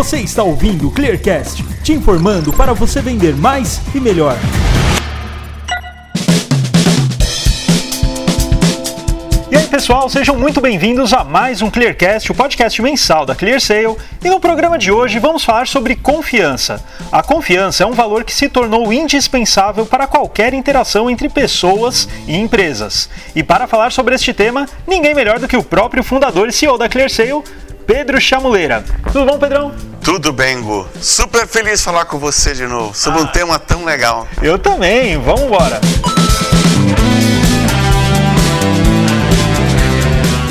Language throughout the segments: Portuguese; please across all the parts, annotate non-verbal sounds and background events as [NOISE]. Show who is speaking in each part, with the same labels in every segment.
Speaker 1: Você está ouvindo o Clearcast, te informando para você vender mais e melhor.
Speaker 2: E aí, pessoal, sejam muito bem-vindos a mais um Clearcast, o podcast mensal da ClearSale. E no programa de hoje vamos falar sobre confiança. A confiança é um valor que se tornou indispensável para qualquer interação entre pessoas e empresas. E para falar sobre este tema, ninguém melhor do que o próprio fundador e CEO da ClearSale, Pedro Chamuleira. Tudo bom, Pedrão?
Speaker 3: Tudo bem, Gu. Super feliz falar com você de novo, sobre ah, um tema tão legal.
Speaker 2: Eu também, vamos embora.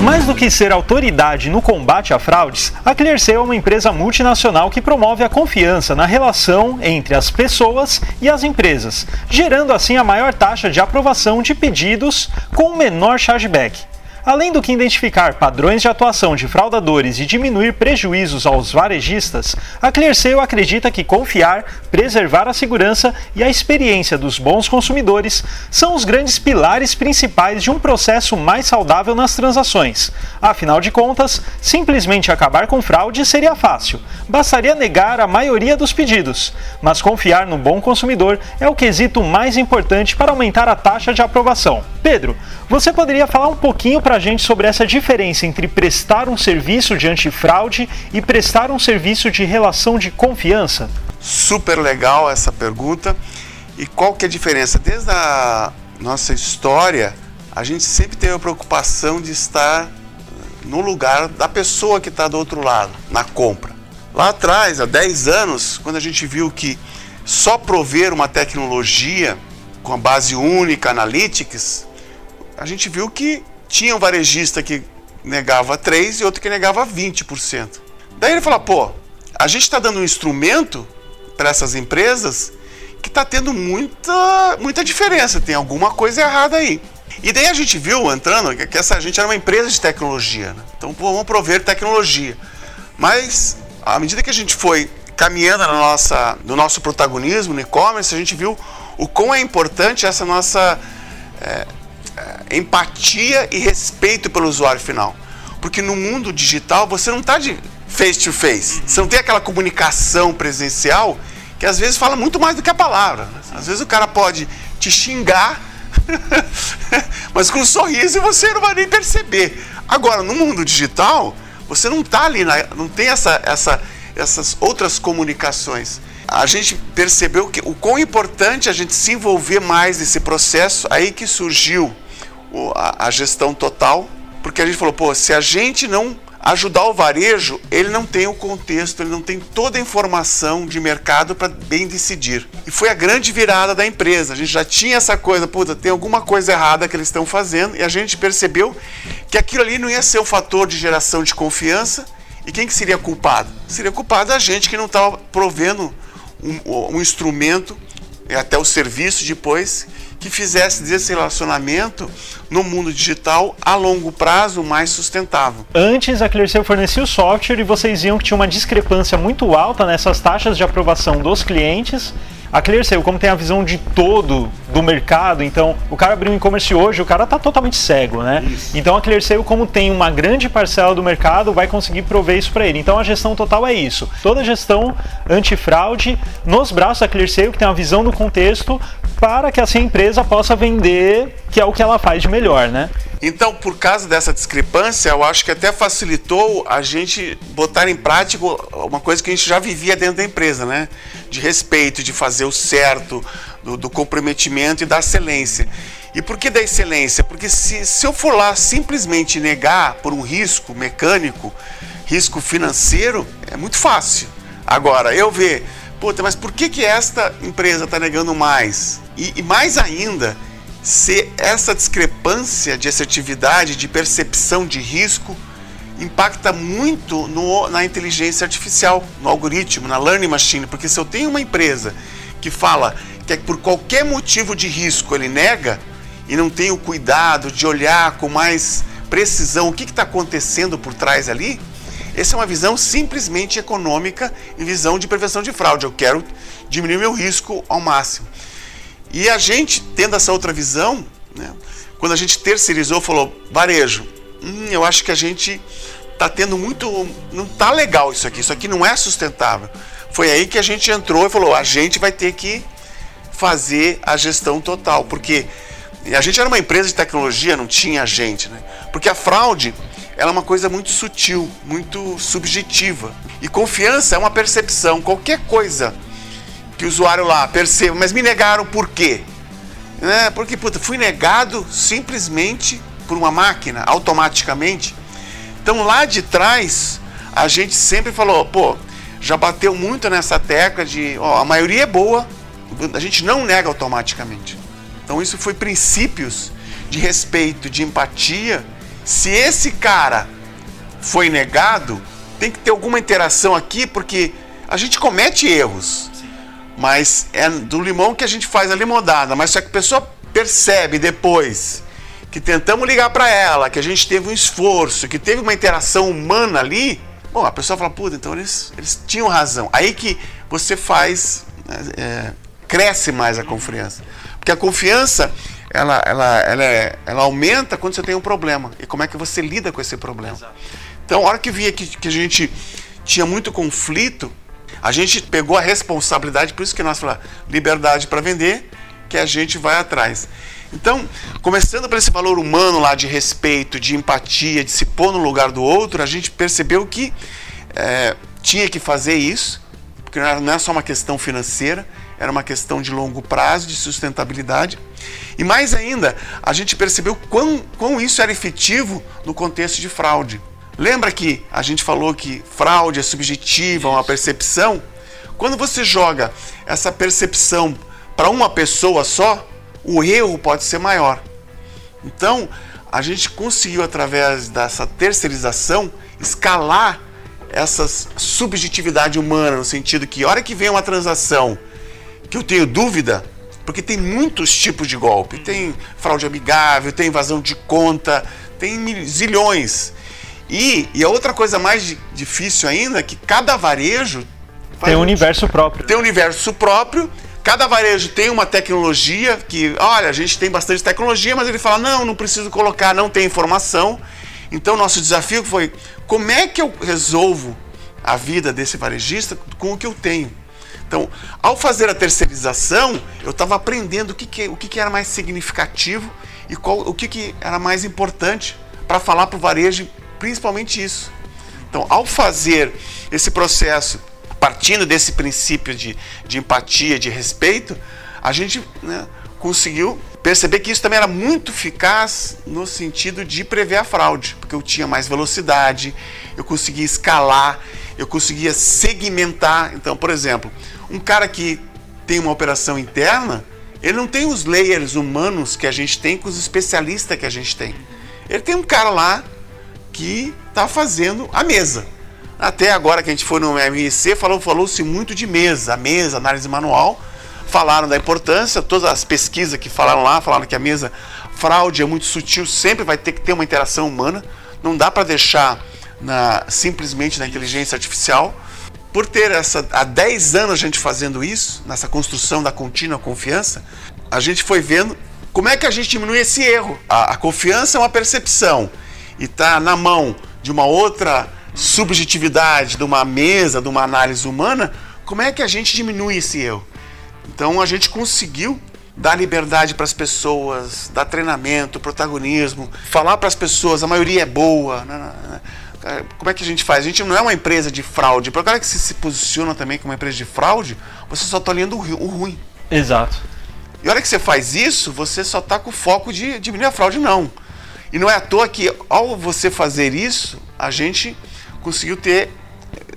Speaker 2: Mais do que ser autoridade no combate a fraudes, a ClearSale é uma empresa multinacional que promove a confiança na relação entre as pessoas e as empresas, gerando assim a maior taxa de aprovação de pedidos com o menor chargeback. Além do que identificar padrões de atuação de fraudadores e diminuir prejuízos aos varejistas, a ClearSale acredita que confiar, preservar a segurança e a experiência dos bons consumidores são os grandes pilares principais de um processo mais saudável nas transações. Afinal de contas, simplesmente acabar com fraude seria fácil, bastaria negar a maioria dos pedidos. Mas confiar no bom consumidor é o quesito mais importante para aumentar a taxa de aprovação. Pedro, você poderia falar um pouquinho para gente sobre essa diferença entre prestar um serviço de antifraude e prestar um serviço de relação de confiança?
Speaker 3: Super legal essa pergunta. E qual que é a diferença? Desde a nossa história, a gente sempre teve a preocupação de estar no lugar da pessoa que está do outro lado, na compra. Lá atrás, há 10 anos, quando a gente viu que só prover uma tecnologia com a base única, Analytics, a gente viu que tinha um varejista que negava 3 e outro que negava 20%. Daí ele falou: pô, a gente está dando um instrumento para essas empresas que está tendo muita, muita diferença, tem alguma coisa errada aí. E daí a gente viu entrando que essa gente era uma empresa de tecnologia, né? então pô, vamos prover tecnologia. Mas à medida que a gente foi caminhando na nossa, no nosso protagonismo no e-commerce, a gente viu o quão é importante essa nossa é, empatia e respeito pelo usuário final. Porque no mundo digital você não está de face to face. Você não tem aquela comunicação presencial que às vezes fala muito mais do que a palavra. Às vezes o cara pode te xingar, [LAUGHS] mas com um sorriso e você não vai nem perceber. Agora, no mundo digital, você não está ali, não tem essa, essa, essas outras comunicações. A gente percebeu que o quão importante a gente se envolver mais nesse processo, aí que surgiu a, gestão total, porque a gente falou, pô, se a gente não ajudar o varejo, ele não tem o contexto, ele não tem toda a informação de mercado para bem decidir. E foi a grande virada da empresa. A gente já tinha essa coisa, puta, tem alguma coisa errada que eles estão fazendo, e a gente percebeu que aquilo ali não ia ser o fator de geração de confiança. E quem que seria culpado? Seria culpado a gente que não estava provendo um, um instrumento e até o serviço depois que fizesse desse relacionamento no mundo digital a longo prazo mais sustentável.
Speaker 2: Antes a ClearSale fornecia o software e vocês viam que tinha uma discrepância muito alta nessas taxas de aprovação dos clientes a ClearSale, como tem a visão de todo do mercado, então o cara abriu um e-commerce hoje, o cara está totalmente cego, né? Isso. Então a ClearSale, como tem uma grande parcela do mercado, vai conseguir prover isso para ele. Então a gestão total é isso. Toda a gestão antifraude nos braços da ClearSale, que tem uma visão do contexto, para que essa empresa possa vender, que é o que ela faz de melhor, né?
Speaker 3: Então, por causa dessa discrepância, eu acho que até facilitou a gente botar em prática uma coisa que a gente já vivia dentro da empresa, né? De respeito, de fazer o certo, do, do comprometimento e da excelência. E por que da excelência? Porque se, se eu for lá simplesmente negar por um risco mecânico, risco financeiro, é muito fácil. Agora, eu ver, puta, mas por que, que esta empresa está negando mais? E, e mais ainda, se essa discrepância de assertividade, de percepção de risco, impacta muito no, na inteligência artificial, no algoritmo, na learning machine, porque se eu tenho uma empresa que fala que é por qualquer motivo de risco ele nega e não tem o cuidado de olhar com mais precisão o que está acontecendo por trás ali, essa é uma visão simplesmente econômica e visão de prevenção de fraude. Eu quero diminuir meu risco ao máximo. E a gente, tendo essa outra visão, né, quando a gente terceirizou, falou: varejo, hum, eu acho que a gente tá tendo muito, não tá legal isso aqui, isso aqui não é sustentável. Foi aí que a gente entrou e falou, a gente vai ter que fazer a gestão total, porque a gente era uma empresa de tecnologia, não tinha gente, né? Porque a fraude ela é uma coisa muito sutil, muito subjetiva. E confiança é uma percepção. Qualquer coisa que o usuário lá perceba, mas me negaram por quê? Né? Porque, puta, fui negado simplesmente por uma máquina, automaticamente. Então lá de trás, a gente sempre falou, pô, já bateu muito nessa tecla de, ó, a maioria é boa, a gente não nega automaticamente. Então isso foi princípios de respeito, de empatia se esse cara foi negado, tem que ter alguma interação aqui, porque a gente comete erros. Mas é do limão que a gente faz a limonada. Mas só que a pessoa percebe depois que tentamos ligar para ela, que a gente teve um esforço, que teve uma interação humana ali, bom, a pessoa fala, puta, então eles, eles tinham razão. Aí que você faz, é, cresce mais a confiança. Porque a confiança ela, ela, ela, é, ela aumenta quando você tem um problema. E como é que você lida com esse problema? Exato. Então, a hora que via que, que a gente tinha muito conflito, a gente pegou a responsabilidade, por isso que nós falamos liberdade para vender, que a gente vai atrás. Então, começando para esse valor humano lá de respeito, de empatia, de se pôr no lugar do outro, a gente percebeu que é, tinha que fazer isso, porque não é só uma questão financeira, era uma questão de longo prazo, de sustentabilidade. E mais ainda, a gente percebeu quão, quão isso era efetivo no contexto de fraude. Lembra que a gente falou que fraude é subjetiva, uma percepção? Quando você joga essa percepção para uma pessoa só, o erro pode ser maior. Então, a gente conseguiu, através dessa terceirização, escalar essa subjetividade humana, no sentido que, hora que vem uma transação que eu tenho dúvida, porque tem muitos tipos de golpe. Tem fraude amigável, tem invasão de conta, tem zilhões. E, e a outra coisa mais difícil ainda é que cada varejo
Speaker 2: tem um universo próprio.
Speaker 3: Tem um universo próprio. Cada varejo tem uma tecnologia que, olha, a gente tem bastante tecnologia, mas ele fala: não, não preciso colocar, não tem informação. Então, nosso desafio foi: como é que eu resolvo a vida desse varejista com o que eu tenho? Então, ao fazer a terceirização, eu estava aprendendo o, que, que, o que, que era mais significativo e qual, o que, que era mais importante para falar para o varejo, principalmente isso. Então, ao fazer esse processo, partindo desse princípio de, de empatia, de respeito, a gente né, conseguiu perceber que isso também era muito eficaz no sentido de prever a fraude, porque eu tinha mais velocidade, eu conseguia escalar, eu conseguia segmentar. Então, por exemplo, um cara que tem uma operação interna, ele não tem os layers humanos que a gente tem com os especialistas que a gente tem. Ele tem um cara lá que está fazendo a mesa. Até agora que a gente foi no MIC, falou-se falou muito de mesa, a mesa, análise manual, falaram da importância, todas as pesquisas que falaram lá, falaram que a mesa fraude é muito sutil, sempre vai ter que ter uma interação humana, não dá para deixar na, simplesmente na inteligência artificial por ter essa há 10 anos a gente fazendo isso, nessa construção da contínua confiança, a gente foi vendo como é que a gente diminui esse erro. A, a confiança é uma percepção e está na mão de uma outra subjetividade, de uma mesa, de uma análise humana, como é que a gente diminui esse erro? Então a gente conseguiu dar liberdade para as pessoas, dar treinamento, protagonismo, falar para as pessoas, a maioria é boa. Né, como é que a gente faz? A gente não é uma empresa de fraude. Para o cara que se, se posiciona também como uma empresa de fraude, você só está olhando o, ruim.
Speaker 2: Exato.
Speaker 3: E a hora que você faz isso, você só está com o foco de diminuir a fraude, não. E não é à toa que, ao você fazer isso, a gente conseguiu ter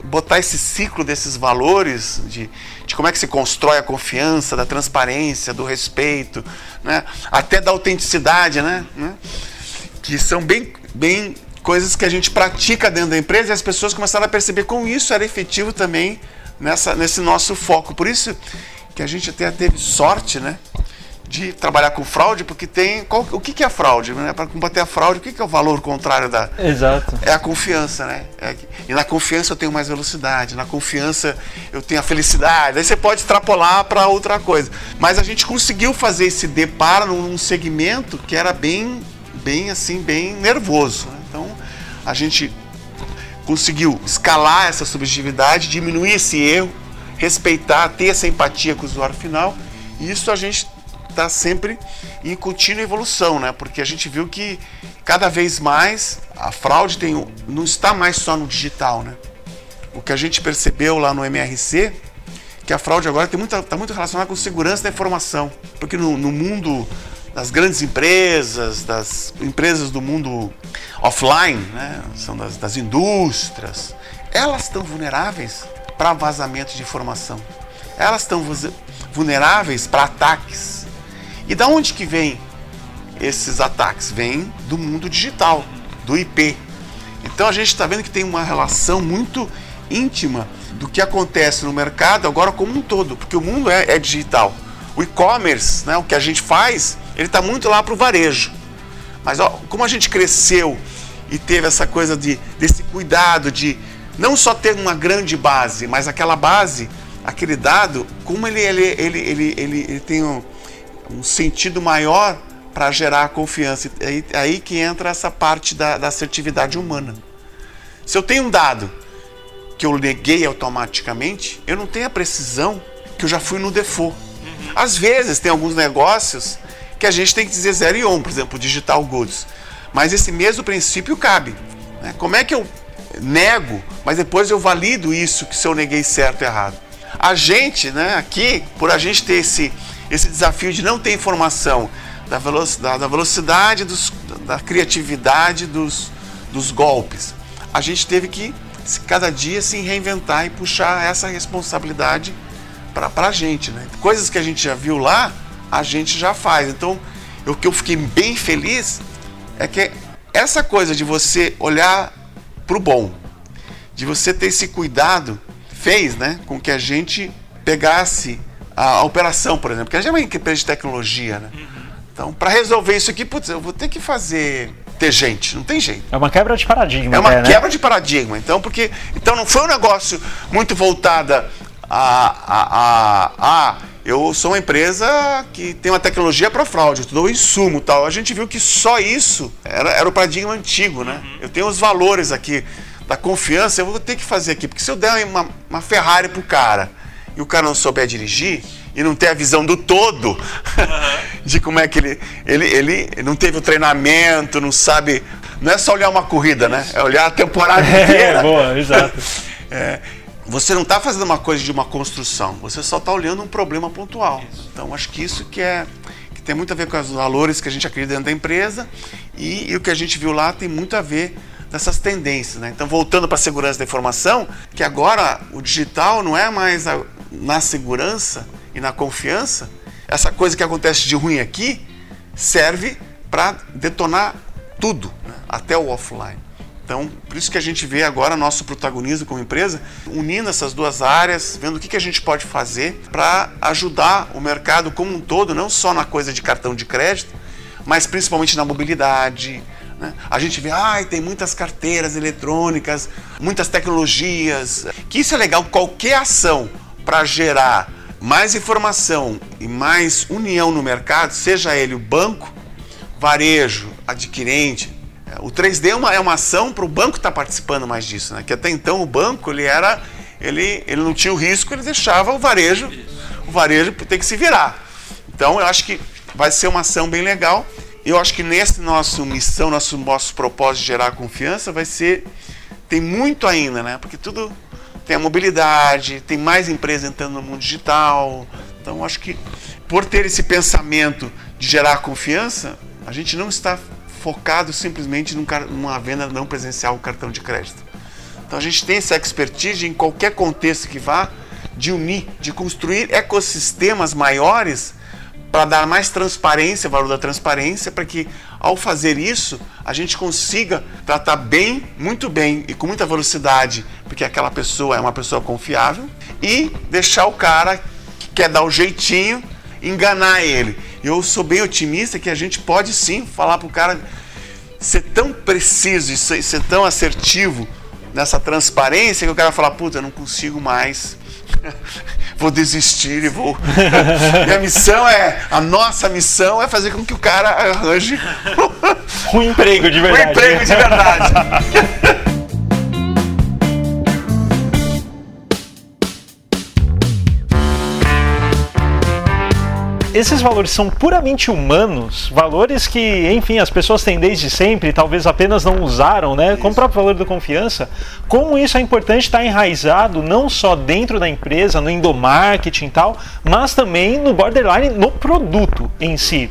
Speaker 3: botar esse ciclo desses valores de, de como é que se constrói a confiança, da transparência, do respeito, né? até da autenticidade, né? né? que são bem, bem coisas que a gente pratica dentro da empresa e as pessoas começaram a perceber como isso era efetivo também nessa, nesse nosso foco. Por isso que a gente até teve sorte, né? De trabalhar com fraude, porque tem. Qual, o que, que é fraude? Né? Para combater a fraude, o que, que é o valor contrário da.
Speaker 2: Exato.
Speaker 3: É a confiança, né? É, e na confiança eu tenho mais velocidade, na confiança eu tenho a felicidade. Aí você pode extrapolar para outra coisa. Mas a gente conseguiu fazer esse deparo num segmento que era bem, bem assim, bem nervoso. Né? A gente conseguiu escalar essa subjetividade, diminuir esse erro, respeitar, ter essa empatia com o usuário final. E isso a gente está sempre em contínua evolução, né? Porque a gente viu que cada vez mais a fraude tem, não está mais só no digital, né? O que a gente percebeu lá no MRC, que a fraude agora está muito, tá muito relacionada com segurança da informação. Porque no, no mundo das grandes empresas, das empresas do mundo offline, né? são das, das indústrias, elas estão vulneráveis para vazamento de informação. Elas estão vulneráveis para ataques. E da onde que vem esses ataques? Vêm do mundo digital, do IP. Então a gente está vendo que tem uma relação muito íntima do que acontece no mercado agora como um todo, porque o mundo é, é digital. O e-commerce, né, o que a gente faz, ele está muito lá para o varejo. Mas ó, como a gente cresceu e teve essa coisa de, desse cuidado de não só ter uma grande base, mas aquela base, aquele dado, como ele, ele, ele, ele, ele, ele tem um, um sentido maior para gerar confiança. É aí, aí que entra essa parte da, da assertividade humana. Se eu tenho um dado que eu neguei automaticamente, eu não tenho a precisão que eu já fui no default. Uhum. Às vezes tem alguns negócios que a gente tem que dizer zero e um, por exemplo, digital goods. Mas esse mesmo princípio cabe. Né? Como é que eu nego, mas depois eu valido isso que se eu neguei certo ou errado? A gente, né, aqui, por a gente ter esse, esse desafio de não ter informação da velocidade, da, velocidade dos, da criatividade dos, dos golpes, a gente teve que cada dia se reinventar e puxar essa responsabilidade para a gente. Né? Coisas que a gente já viu lá, a gente já faz. Então, o que eu fiquei bem feliz é que essa coisa de você olhar para o bom, de você ter esse cuidado, fez né, com que a gente pegasse a, a operação, por exemplo, que a gente é uma empresa de tecnologia. Né? Então, para resolver isso aqui, putz, eu vou ter que fazer ter gente, não tem jeito.
Speaker 2: É uma quebra de paradigma.
Speaker 3: É uma né? quebra de paradigma. Então, porque então não foi um negócio muito voltada a, a, a, a eu sou uma empresa que tem uma tecnologia para fraude, eu dou insumo tal. A gente viu que só isso era, era o paradigma antigo, né? Uhum. Eu tenho os valores aqui da confiança, eu vou ter que fazer aqui, porque se eu der uma, uma Ferrari pro cara e o cara não souber dirigir e não ter a visão do todo [LAUGHS] uhum. de como é que ele, ele ele não teve o treinamento, não sabe, não é só olhar uma corrida, né? É olhar a temporada [LAUGHS] é, inteira.
Speaker 2: É, boa, exato. [LAUGHS]
Speaker 3: é, você não está fazendo uma coisa de uma construção, você só está olhando um problema pontual. Então, acho que isso que é que tem muito a ver com os valores que a gente acredita dentro da empresa e, e o que a gente viu lá tem muito a ver dessas tendências. Né? Então, voltando para a segurança da informação, que agora o digital não é mais a, na segurança e na confiança, essa coisa que acontece de ruim aqui serve para detonar tudo, né? até o offline. Então, por isso que a gente vê agora nosso protagonismo como empresa, unindo essas duas áreas, vendo o que, a gente pode fazer para ajudar o mercado como um todo, não só na coisa de cartão de crédito, mas principalmente na mobilidade. Né? A gente vê, ai, tem muitas carteiras eletrônicas, muitas tecnologias. Que isso é legal, qualquer ação para gerar mais informação e mais união no mercado, seja ele o banco, varejo, adquirente, o 3D é uma, é uma ação para o banco estar tá participando mais disso, né? Que até então o banco ele era, ele, ele não tinha o risco, ele deixava o varejo, o varejo ter que se virar. Então eu acho que vai ser uma ação bem legal. Eu acho que nesse nosso missão, nosso nosso propósito de gerar confiança vai ser tem muito ainda, né? Porque tudo tem a mobilidade, tem mais empresas entrando no mundo digital. Então acho que por ter esse pensamento de gerar confiança, a gente não está focado simplesmente numa venda não presencial com cartão de crédito. Então a gente tem essa expertise em qualquer contexto que vá de unir, de construir ecossistemas maiores para dar mais transparência, valor da transparência, para que ao fazer isso a gente consiga tratar bem, muito bem e com muita velocidade, porque aquela pessoa é uma pessoa confiável, e deixar o cara que quer dar o jeitinho enganar ele. Eu sou bem otimista que a gente pode sim falar para o cara ser tão preciso e ser tão assertivo nessa transparência que o cara fala, puta, eu não consigo mais. [LAUGHS] vou desistir e vou. [LAUGHS] Minha missão é, a nossa missão é fazer com que o cara arranje [LAUGHS]
Speaker 2: um emprego de verdade.
Speaker 3: Um emprego de verdade.
Speaker 2: Esses valores são puramente humanos, valores que, enfim, as pessoas têm desde sempre, talvez apenas não usaram, né? Como o próprio valor da confiança, como isso é importante estar enraizado não só dentro da empresa, no endomarketing e tal, mas também no borderline, no produto em si.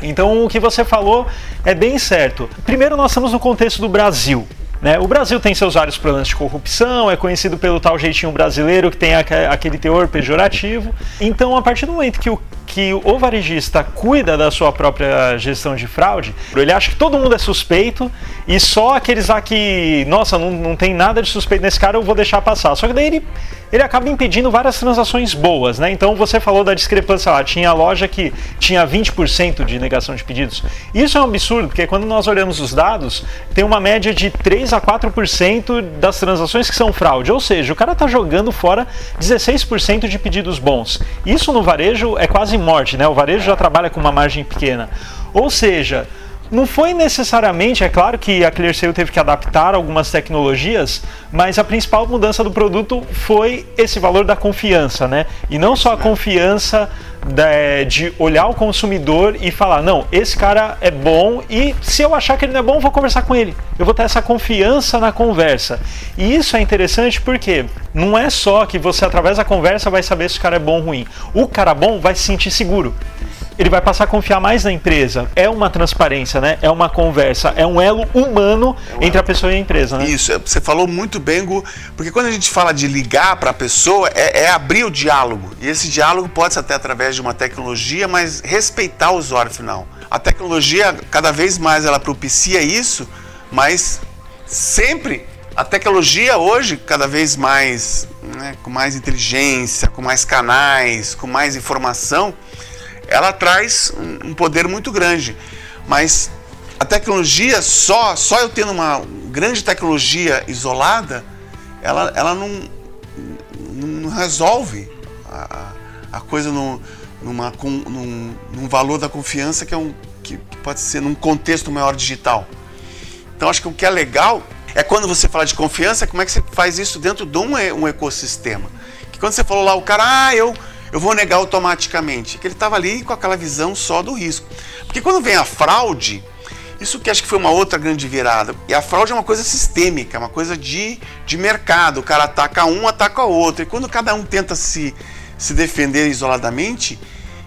Speaker 2: Então o que você falou é bem certo. Primeiro nós estamos no contexto do Brasil. Né? O Brasil tem seus vários problemas de corrupção, é conhecido pelo tal jeitinho brasileiro que tem aquele teor pejorativo. Então, a partir do momento que o que o varejista cuida da sua própria gestão de fraude, ele acha que todo mundo é suspeito e só aqueles lá que, nossa, não, não tem nada de suspeito nesse cara, eu vou deixar passar. Só que daí ele, ele acaba impedindo várias transações boas, né? Então você falou da discrepância lá, tinha loja que tinha 20% de negação de pedidos. Isso é um absurdo, porque quando nós olhamos os dados, tem uma média de 3 a 4% das transações que são fraude, ou seja, o cara está jogando fora 16% de pedidos bons. Isso no varejo é quase morte, né? O varejo já trabalha com uma margem pequena. Ou seja, não foi necessariamente, é claro que a ClearSale teve que adaptar algumas tecnologias, mas a principal mudança do produto foi esse valor da confiança, né? E não só a confiança de olhar o consumidor e falar, não, esse cara é bom e se eu achar que ele não é bom, vou conversar com ele. Eu vou ter essa confiança na conversa. E isso é interessante porque não é só que você através da conversa vai saber se o cara é bom ou ruim. O cara bom vai se sentir seguro ele vai passar a confiar mais na empresa. É uma transparência, né? É uma conversa, é um elo humano é entre a pessoa e a empresa, né?
Speaker 3: Isso, você falou muito bem, Gu, porque quando a gente fala de ligar para a pessoa, é, é, abrir o diálogo. E esse diálogo pode ser até através de uma tecnologia, mas respeitar o usuário final. A tecnologia, cada vez mais, ela propicia isso, mas sempre a tecnologia hoje, cada vez mais, né, com mais inteligência, com mais canais, com mais informação, ela traz um poder muito grande. Mas a tecnologia, só, só eu tendo uma grande tecnologia isolada, ela, ela não, não resolve a, a coisa no, numa, num, num valor da confiança que, é um, que pode ser num contexto maior digital. Então acho que o que é legal é quando você fala de confiança, como é que você faz isso dentro de um, um ecossistema. Que quando você falou lá, o cara, ah, eu eu vou negar automaticamente. Que ele estava ali com aquela visão só do risco. Porque quando vem a fraude, isso que acho que foi uma outra grande virada. E a fraude é uma coisa sistêmica, uma coisa de, de mercado. O cara ataca um, ataca o outro. E quando cada um tenta se, se defender isoladamente,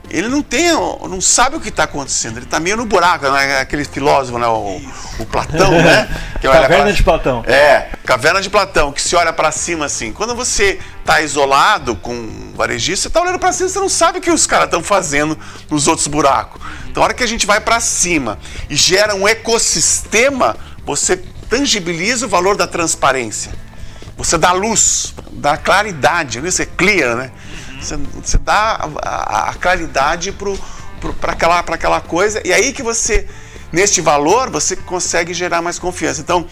Speaker 3: ele não tem, não sabe o que está acontecendo. Ele está meio no buraco, né? aquele filósofo, né? o, o Platão, né? [LAUGHS]
Speaker 2: Que caverna pra... de Platão.
Speaker 3: É, caverna de Platão, que se olha para cima assim. Quando você está isolado com varejista, você está olhando para cima, você não sabe o que os caras estão fazendo nos outros buracos. Então, a hora que a gente vai para cima e gera um ecossistema, você tangibiliza o valor da transparência. Você dá luz, dá claridade, né? você clear, né? Você, você dá a, a, a claridade para aquela, aquela coisa, e aí que você, neste valor, você consegue gerar mais confiança. Então,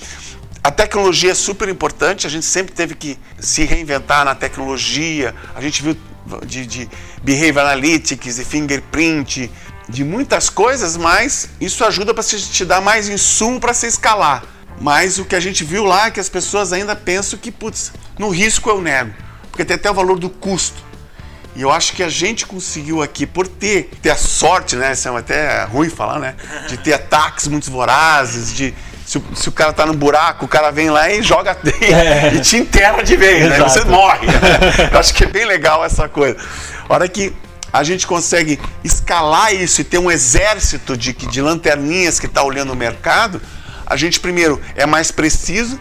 Speaker 3: a tecnologia é super importante, a gente sempre teve que se reinventar na tecnologia, a gente viu de, de behavior analytics e fingerprint, de muitas coisas, mas isso ajuda para te dar mais insumo para se escalar. Mas o que a gente viu lá é que as pessoas ainda pensam que, putz, no risco eu nego, porque tem até o valor do custo. E eu acho que a gente conseguiu aqui, por ter, ter a sorte, né? Isso é até ruim falar, né? De ter ataques muito vorazes, de. Se o, se o cara tá no buraco, o cara vem lá e joga [LAUGHS] é. e te enterra de vez, né? Você morre. [LAUGHS] eu acho que é bem legal essa coisa. A hora que a gente consegue escalar isso e ter um exército de, de lanterninhas que está olhando o mercado, a gente primeiro é mais preciso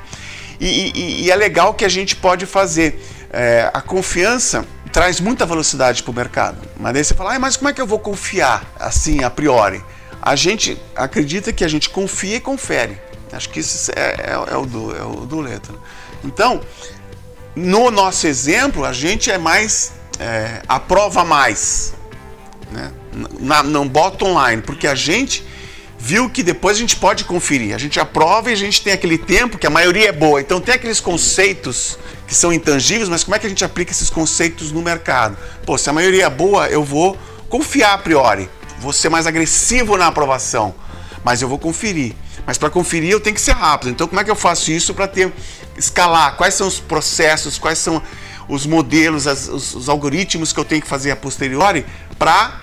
Speaker 3: e, e, e é legal que a gente pode fazer. É, a confiança traz muita velocidade para o mercado. Mas daí você fala, ah, mas como é que eu vou confiar assim, a priori? A gente acredita que a gente confia e confere. Acho que isso é, é, é o, do, é o do letra. Então, no nosso exemplo, a gente é mais, é, aprova mais. Né? Na, não bota online, porque a gente viu que depois a gente pode conferir. A gente aprova e a gente tem aquele tempo que a maioria é boa. Então tem aqueles conceitos que são intangíveis, mas como é que a gente aplica esses conceitos no mercado? Pô, se a maioria é boa, eu vou confiar a priori. Vou ser mais agressivo na aprovação, mas eu vou conferir. Mas para conferir eu tenho que ser rápido. Então como é que eu faço isso para ter escalar? Quais são os processos? Quais são os modelos, as, os, os algoritmos que eu tenho que fazer a posteriori para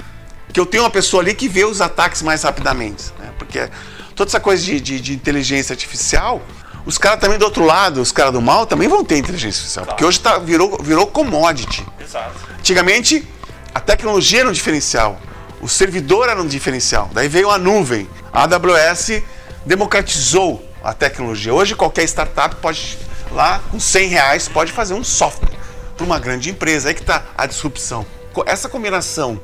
Speaker 3: que eu tenho uma pessoa ali que vê os ataques mais rapidamente. Né? Porque toda essa coisa de, de, de inteligência artificial, os caras também do outro lado, os caras do mal também vão ter inteligência artificial. Claro. Porque hoje tá, virou, virou commodity. Exato. Antigamente, a tecnologia era um diferencial. O servidor era um diferencial. Daí veio a nuvem. A AWS democratizou a tecnologia. Hoje qualquer startup pode lá com 100 reais pode fazer um software para uma grande empresa. Aí que está a disrupção. Essa combinação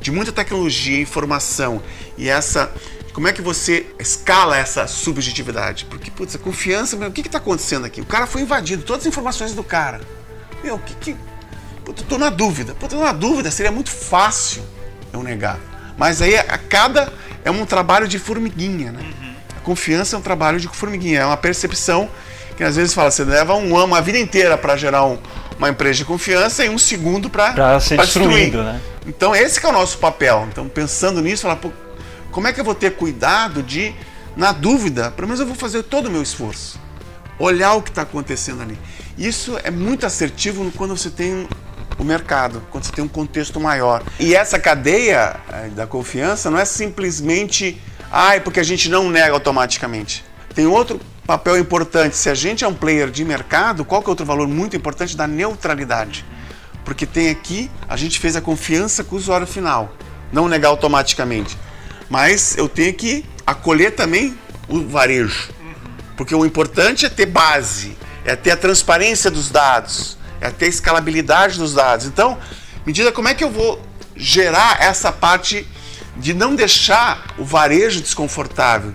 Speaker 3: de muita tecnologia, informação e essa como é que você escala essa subjetividade? Porque, putz, a confiança, meu, o que está acontecendo aqui? O cara foi invadido, todas as informações do cara. Meu, o que que. Putz, eu na dúvida. Putz, eu na dúvida, seria muito fácil eu negar. Mas aí a cada. É um trabalho de formiguinha, né? Uhum. Confiança é um trabalho de formiguinha, é uma percepção que às vezes fala, você leva um ano, uma vida inteira para gerar um, uma empresa de confiança e um segundo para
Speaker 2: ser destruir. né?
Speaker 3: Então esse é o nosso papel. Então pensando nisso, falar, como é que eu vou ter cuidado de, na dúvida, pelo menos eu vou fazer todo o meu esforço, olhar o que está acontecendo ali. Isso é muito assertivo quando você tem o mercado, quando você tem um contexto maior. E essa cadeia eh, da confiança não é simplesmente, é porque a gente não nega automaticamente. Tem outro papel importante. Se a gente é um player de mercado, qual que é outro valor muito importante da neutralidade? Porque tem aqui, a gente fez a confiança com o usuário final, não negar automaticamente. Mas eu tenho que acolher também o varejo. Porque o importante é ter base, é ter a transparência dos dados, é ter a escalabilidade dos dados. Então, medida como é que eu vou gerar essa parte de não deixar o varejo desconfortável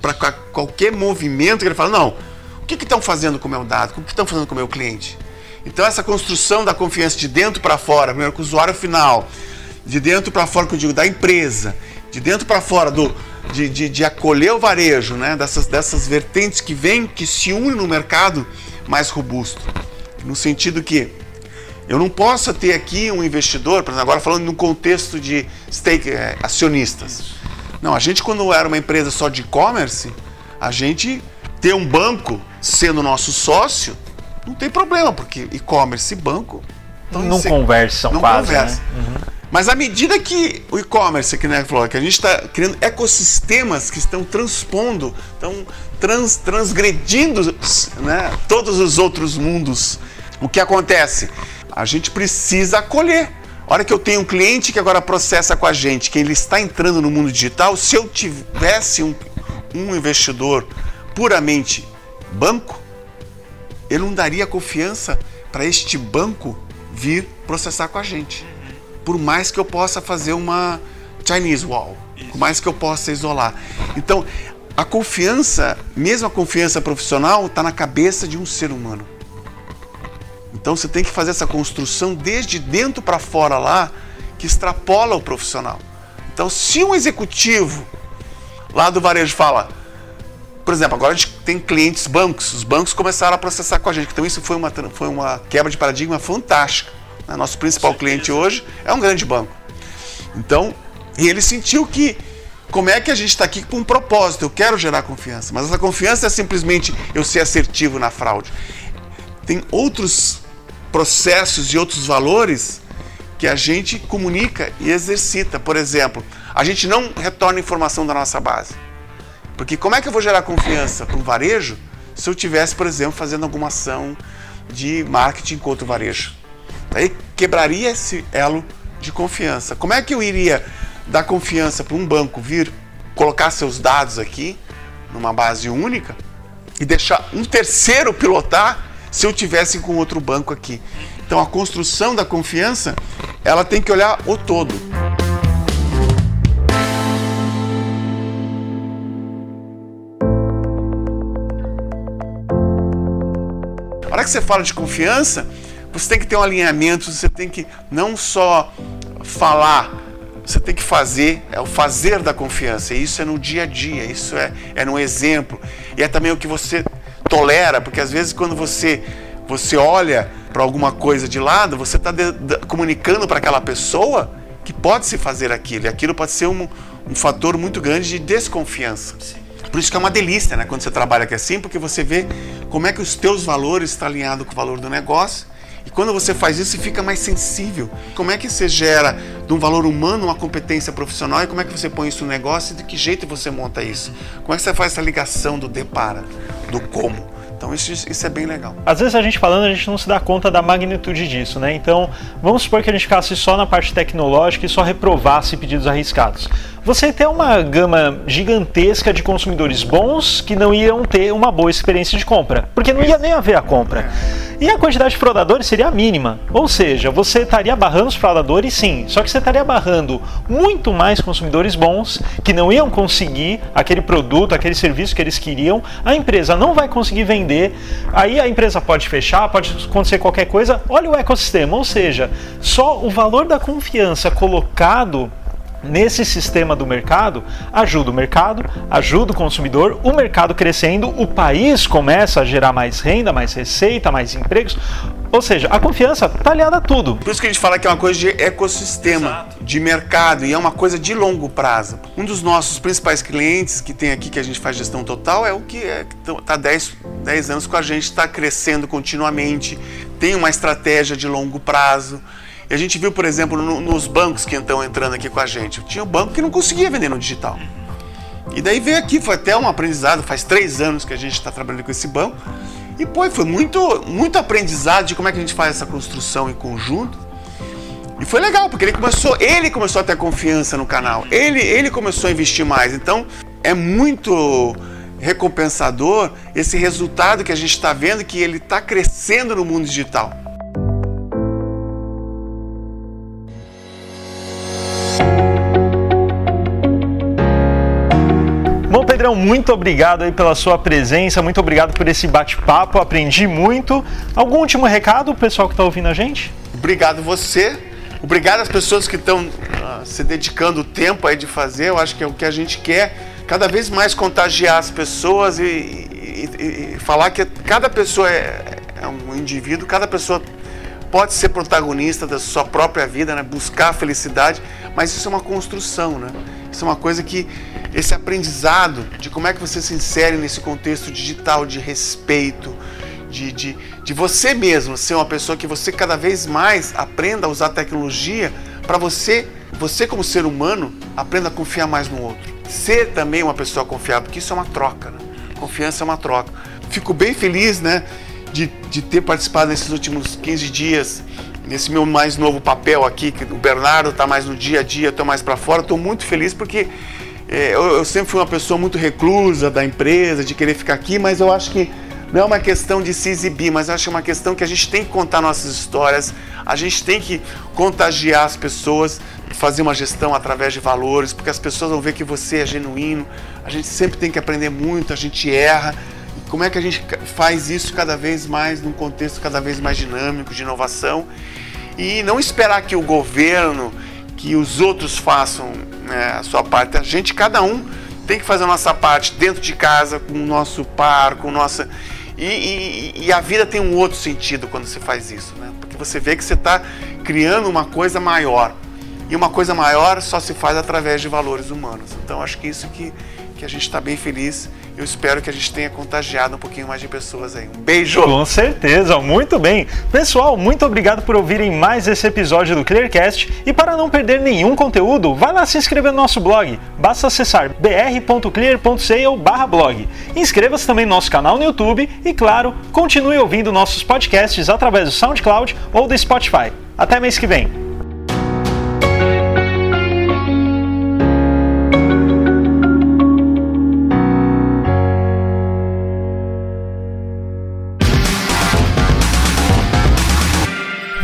Speaker 3: para qualquer movimento que ele fala, não, o que estão fazendo com o meu dado? O que estão fazendo com o meu cliente? Então, essa construção da confiança de dentro para fora, primeiro com o usuário final, de dentro para fora, que eu digo, da empresa, de dentro para fora, do, de, de, de, acolher o varejo, né? dessas, dessas vertentes que vêm, que se unem no mercado mais robusto. No sentido que eu não posso ter aqui um investidor, por exemplo, agora falando no contexto de stake, é, acionistas. Não, a gente quando era uma empresa só de e-commerce, a gente ter um banco sendo nosso sócio, não tem problema, porque e-commerce e banco
Speaker 2: não conversam não quase. Conversa. Né?
Speaker 3: Uhum. Mas à medida que o e-commerce, que, né, falou, que a gente está criando ecossistemas que estão transpondo, estão trans, transgredindo né, todos os outros mundos, o que acontece? A gente precisa acolher. A hora que eu tenho um cliente que agora processa com a gente, que ele está entrando no mundo digital, se eu tivesse um, um investidor puramente banco, ele não daria confiança para este banco vir processar com a gente por mais que eu possa fazer uma Chinese wall, por mais que eu possa isolar. Então, a confiança, mesmo a confiança profissional, está na cabeça de um ser humano. Então você tem que fazer essa construção desde dentro para fora lá, que extrapola o profissional. Então, se um executivo lá do varejo fala, por exemplo, agora a gente tem clientes bancos, os bancos começaram a processar com a gente, então isso foi uma, foi uma quebra de paradigma fantástica. Né? Nosso principal cliente hoje é um grande banco. Então, e ele sentiu que como é que a gente está aqui com um propósito? Eu quero gerar confiança, mas essa confiança é simplesmente eu ser assertivo na fraude. Tem outros processos e outros valores que a gente comunica e exercita. Por exemplo, a gente não retorna informação da nossa base. Porque como é que eu vou gerar confiança para um varejo se eu tivesse, por exemplo, fazendo alguma ação de marketing contra o varejo? Aí quebraria esse elo de confiança. Como é que eu iria dar confiança para um banco vir colocar seus dados aqui numa base única e deixar um terceiro pilotar se eu tivesse com outro banco aqui? Então a construção da confiança, ela tem que olhar o todo. A hora que você fala de confiança, você tem que ter um alinhamento, você tem que não só falar, você tem que fazer, é o fazer da confiança. Isso é no dia a dia, isso é, é no exemplo. E é também o que você tolera, porque às vezes quando você, você olha para alguma coisa de lado, você está comunicando para aquela pessoa que pode se fazer aquilo. E aquilo pode ser um, um fator muito grande de desconfiança. Sim. Por isso que é uma delícia, né? Quando você trabalha aqui assim, porque você vê como é que os teus valores estão alinhados com o valor do negócio E quando você faz isso, você fica mais sensível. Como é que você gera de um valor humano uma competência profissional e como é que você põe isso no negócio e de que jeito você monta isso? Como é que você faz essa ligação do depara, do como? Então isso, isso é bem legal.
Speaker 2: Às vezes a gente falando, a gente não se dá conta da magnitude disso, né? Então, vamos supor que a gente ficasse só na parte tecnológica e só reprovasse pedidos arriscados você tem uma gama gigantesca de consumidores bons que não iam ter uma boa experiência de compra, porque não ia nem haver a compra. E a quantidade de fraudadores seria mínima. Ou seja, você estaria barrando os fraudadores sim, só que você estaria barrando muito mais consumidores bons que não iam conseguir aquele produto, aquele serviço que eles queriam. A empresa não vai conseguir vender, aí a empresa pode fechar, pode acontecer qualquer coisa. Olha o ecossistema, ou seja, só o valor da confiança colocado nesse sistema do mercado, ajuda o mercado, ajuda o consumidor, o mercado crescendo, o país começa a gerar mais renda, mais receita, mais empregos. Ou seja, a confiança está aliada a tudo.
Speaker 3: Por isso que a gente fala que é uma coisa de ecossistema, Exato. de mercado, e é uma coisa de longo prazo. Um dos nossos principais clientes que tem aqui, que a gente faz gestão total, é o que está 10, 10 anos com a gente, está crescendo continuamente, tem uma estratégia de longo prazo. E a gente viu, por exemplo, no, nos bancos que estão entrando aqui com a gente. Tinha um banco que não conseguia vender no digital. E daí veio aqui, foi até um aprendizado, faz três anos que a gente está trabalhando com esse banco. E pô, foi muito, muito aprendizado de como é que a gente faz essa construção em conjunto. E foi legal, porque ele começou, ele começou a ter confiança no canal. Ele, ele começou a investir mais. Então, é muito recompensador esse resultado que a gente está vendo que ele está crescendo no mundo digital.
Speaker 2: Muito obrigado aí pela sua presença, muito obrigado por esse bate-papo, aprendi muito. Algum último recado pro pessoal que está ouvindo a gente?
Speaker 3: Obrigado você, obrigado às pessoas que estão uh, se dedicando o tempo aí de fazer, eu acho que é o que a gente quer, cada vez mais contagiar as pessoas e, e, e falar que cada pessoa é, é um indivíduo, cada pessoa pode ser protagonista da sua própria vida, né? buscar a felicidade, mas isso é uma construção, né? Isso é uma coisa que esse aprendizado de como é que você se insere nesse contexto digital de respeito, de, de, de você mesmo ser uma pessoa que você cada vez mais aprenda a usar tecnologia para você, você como ser humano, aprenda a confiar mais no outro. Ser também uma pessoa confiável, porque isso é uma troca, né? Confiança é uma troca. Fico bem feliz, né, de, de ter participado nesses últimos 15 dias nesse meu mais novo papel aqui, que o Bernardo está mais no dia a dia, eu estou mais para fora. Estou muito feliz porque eu, eu, sempre fui uma pessoa muito reclusa da empresa, de querer ficar aqui, mas eu acho que não é uma questão de se exibir, mas acho que é uma questão que a gente tem que contar nossas histórias, a gente tem que contagiar as pessoas, fazer uma gestão através de valores, porque as pessoas vão ver que você é genuíno. A gente sempre tem que aprender muito, a gente erra. Como é que a gente faz isso cada vez mais num contexto cada vez mais dinâmico, de inovação? E não esperar que o governo, que os outros façam né, a sua parte. A gente, cada um, tem que fazer a nossa parte dentro de casa, com o nosso par, com nossa. E, e, e, a vida tem um outro sentido quando você faz isso, né? Porque você vê que você está criando uma coisa maior. E uma coisa maior só se faz através de valores humanos. Então acho que isso que, que a gente está bem feliz eu espero que a gente tenha contagiado um pouquinho mais de pessoas aí. Um beijo!
Speaker 2: Com certeza, muito bem. Pessoal, muito obrigado por ouvirem mais esse episódio do Clearcast. E para não perder nenhum conteúdo, vai lá se inscrever no nosso blog. Basta acessar br.clear.sale/blog. Inscreva-se também no nosso canal no YouTube e, claro, continue ouvindo nossos podcasts através do SoundCloud ou do Spotify. Até mês que vem!